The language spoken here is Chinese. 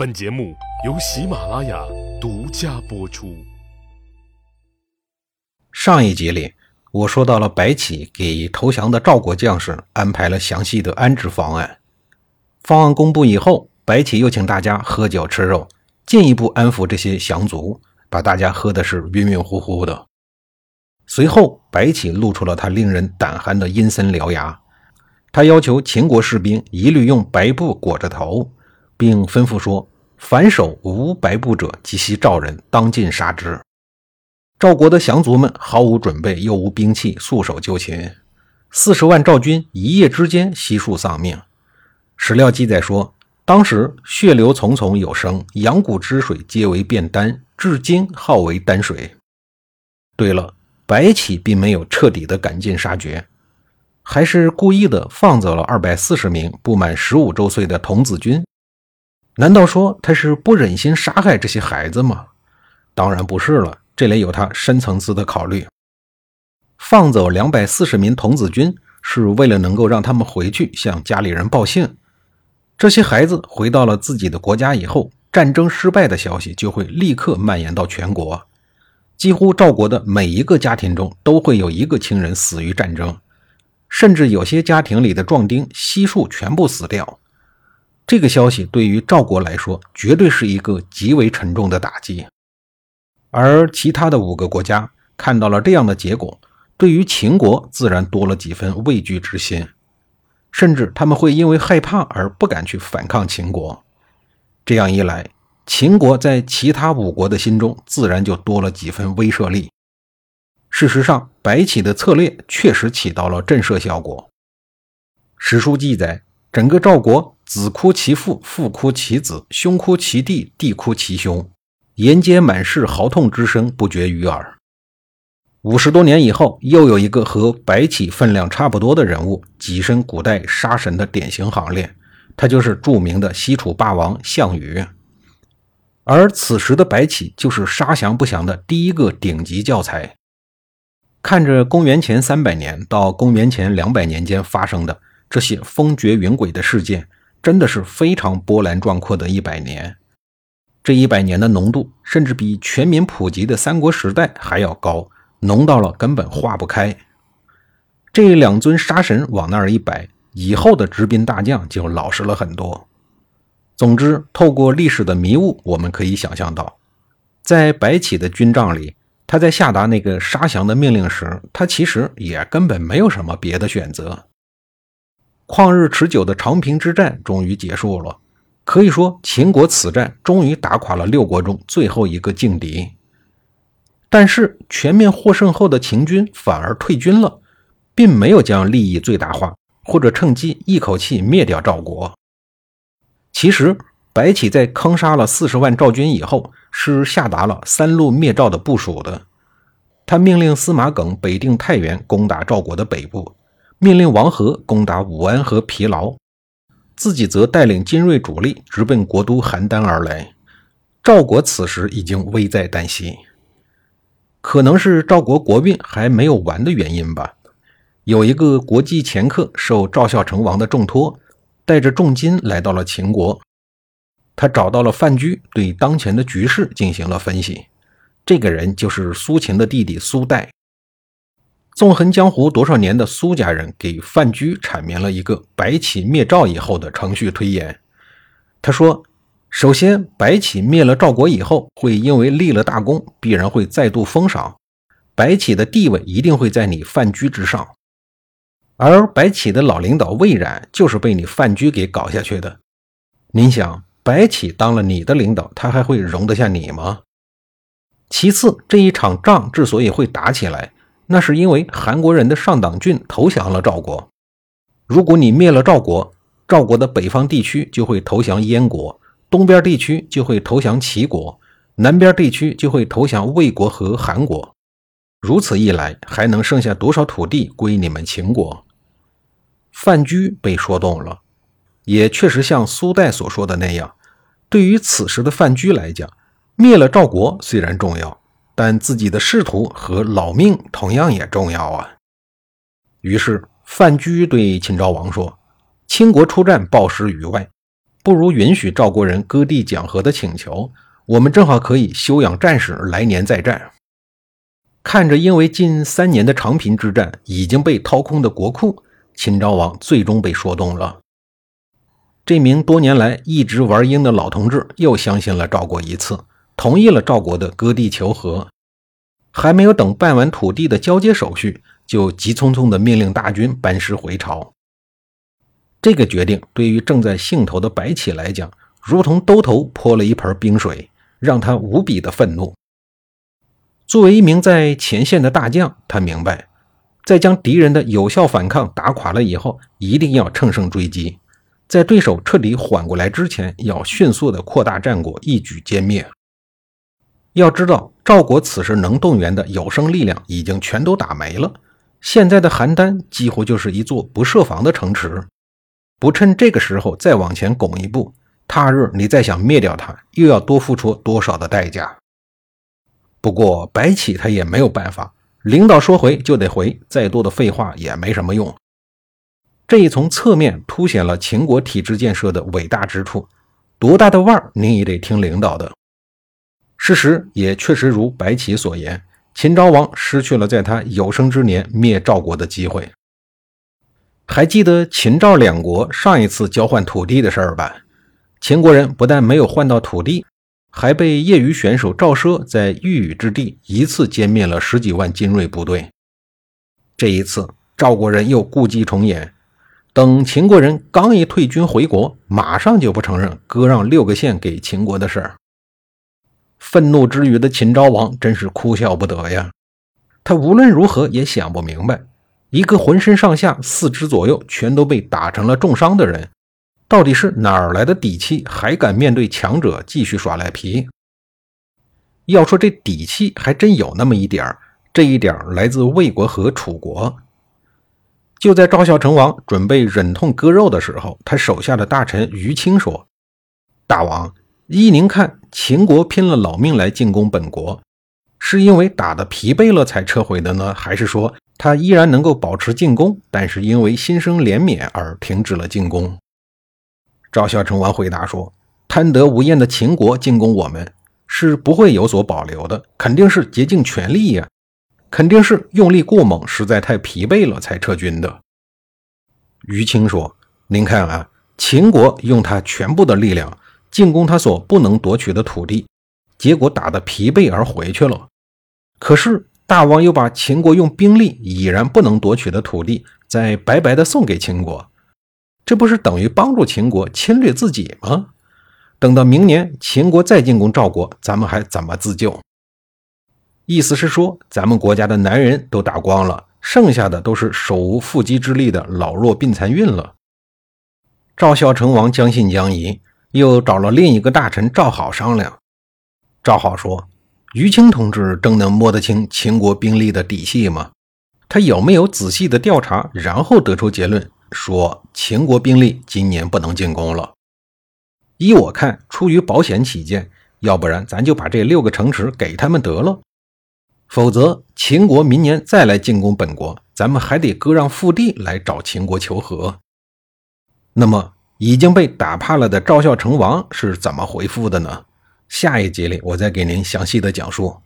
本节目由喜马拉雅独家播出。上一集里，我说到了白起给投降的赵国将士安排了详细的安置方案。方案公布以后，白起又请大家喝酒吃肉，进一步安抚这些降卒，把大家喝的是晕晕乎乎的。随后，白起露出了他令人胆寒的阴森獠牙，他要求秦国士兵一律用白布裹着头，并吩咐说：“反手无白布者，及其赵人，当尽杀之。”赵国的降卒们毫无准备，又无兵器，束手就擒。四十万赵军一夜之间悉数丧命。史料记载说，当时血流淙淙有声，阳谷之水皆为变丹，至今号为丹水。对了。白起并没有彻底的赶尽杀绝，还是故意的放走了二百四十名不满十五周岁的童子军。难道说他是不忍心杀害这些孩子吗？当然不是了，这里有他深层次的考虑。放走两百四十名童子军，是为了能够让他们回去向家里人报信。这些孩子回到了自己的国家以后，战争失败的消息就会立刻蔓延到全国。几乎赵国的每一个家庭中都会有一个亲人死于战争，甚至有些家庭里的壮丁悉数全部死掉。这个消息对于赵国来说，绝对是一个极为沉重的打击。而其他的五个国家看到了这样的结果，对于秦国自然多了几分畏惧之心，甚至他们会因为害怕而不敢去反抗秦国。这样一来，秦国在其他五国的心中自然就多了几分威慑力。事实上，白起的策略确实起到了震慑效果。史书记载，整个赵国子哭其父，父哭其子，兄哭其弟，弟哭其兄，沿街满是嚎痛之声，不绝于耳。五十多年以后，又有一个和白起分量差不多的人物跻身古代杀神的典型行列，他就是著名的西楚霸王项羽。而此时的白起就是杀降不降的第一个顶级教材。看着公元前三百年到公元前两百年间发生的这些风绝云诡的事件，真的是非常波澜壮阔的一百年。这一百年的浓度，甚至比全民普及的三国时代还要高，浓到了根本化不开。这两尊杀神往那儿一摆，以后的执兵大将就老实了很多。总之，透过历史的迷雾，我们可以想象到，在白起的军帐里，他在下达那个杀降的命令时，他其实也根本没有什么别的选择。旷日持久的长平之战终于结束了，可以说秦国此战终于打垮了六国中最后一个劲敌。但是，全面获胜后的秦军反而退军了，并没有将利益最大化，或者趁机一口气灭掉赵国。其实，白起在坑杀了四十万赵军以后，是下达了三路灭赵的部署的。他命令司马耿北定太原，攻打赵国的北部；命令王和攻打武安和疲劳，自己则带领精锐主力直奔国都邯郸而来。赵国此时已经危在旦夕，可能是赵国国运还没有完的原因吧。有一个国际掮客受赵孝成王的重托。带着重金来到了秦国，他找到了范雎，对当前的局势进行了分析。这个人就是苏秦的弟弟苏代。纵横江湖多少年的苏家人给范雎阐明了一个白起灭赵以后的程序推演。他说：“首先，白起灭了赵国以后，会因为立了大功，必然会再度封赏，白起的地位一定会在你范雎之上。”而白起的老领导魏冉就是被你范雎给搞下去的。您想，白起当了你的领导，他还会容得下你吗？其次，这一场仗之所以会打起来，那是因为韩国人的上党郡投降了赵国。如果你灭了赵国，赵国的北方地区就会投降燕国，东边地区就会投降齐国，南边地区就会投降魏国和韩国。如此一来，还能剩下多少土地归你们秦国？范雎被说动了，也确实像苏代所说的那样，对于此时的范雎来讲，灭了赵国虽然重要，但自己的仕途和老命同样也重要啊。于是范雎对秦昭王说：“倾国出战暴失于外，不不如允许赵国人割地讲和的请求，我们正好可以休养战士，来年再战。看着因为近三年的长平之战已经被掏空的国库，秦昭王最终被说动了。这名多年来一直玩鹰的老同志又相信了赵国一次，同意了赵国的割地求和。还没有等办完土地的交接手续，就急匆匆地命令大军班师回朝。这个决定对于正在兴头的白起来讲，如同兜头泼了一盆冰水，让他无比的愤怒。作为一名在前线的大将，他明白，在将敌人的有效反抗打垮了以后，一定要乘胜追击，在对手彻底缓过来之前，要迅速的扩大战果，一举歼灭。要知道，赵国此时能动员的有生力量已经全都打没了，现在的邯郸几乎就是一座不设防的城池。不趁这个时候再往前拱一步，他日你再想灭掉他，又要多付出多少的代价？不过白起他也没有办法，领导说回就得回，再多的废话也没什么用。这一从侧面凸显了秦国体制建设的伟大之处，多大的腕儿您也得听领导的。事实也确实如白起所言，秦昭王失去了在他有生之年灭赵国的机会。还记得秦赵两国上一次交换土地的事儿吧？秦国人不但没有换到土地，还被业余选手赵奢在玉宇之地一次歼灭了十几万精锐部队。这一次，赵国人又故伎重演，等秦国人刚一退军回国，马上就不承认割让六个县给秦国的事儿。愤怒之余的秦昭王真是哭笑不得呀！他无论如何也想不明白。一个浑身上下四肢左右全都被打成了重伤的人，到底是哪儿来的底气，还敢面对强者继续耍赖皮？要说这底气，还真有那么一点儿。这一点儿来自魏国和楚国。就在赵孝成王准备忍痛割肉的时候，他手下的大臣于清说：“大王，依您看，秦国拼了老命来进攻本国，是因为打得疲惫了才撤回的呢，还是说？”他依然能够保持进攻，但是因为心生怜悯而停止了进攻。赵孝成王回答说：“贪得无厌的秦国进攻我们，是不会有所保留的，肯定是竭尽全力呀，肯定是用力过猛，实在太疲惫了才撤军的。”于清说：“您看啊，秦国用他全部的力量进攻他所不能夺取的土地，结果打得疲惫而回去了。可是。”大王又把秦国用兵力已然不能夺取的土地，再白白的送给秦国，这不是等于帮助秦国侵略自己吗？等到明年秦国再进攻赵国，咱们还怎么自救？意思是说，咱们国家的男人都打光了，剩下的都是手无缚鸡之力的老弱病残孕了。赵孝成王将信将疑，又找了另一个大臣赵好商量。赵好说。于清同志真能摸得清秦国兵力的底细吗？他有没有仔细的调查，然后得出结论说秦国兵力今年不能进攻了？依我看，出于保险起见，要不然咱就把这六个城池给他们得了。否则，秦国明年再来进攻本国，咱们还得割让腹地来找秦国求和。那么，已经被打怕了的赵孝成王是怎么回复的呢？下一集里，我再给您详细的讲述。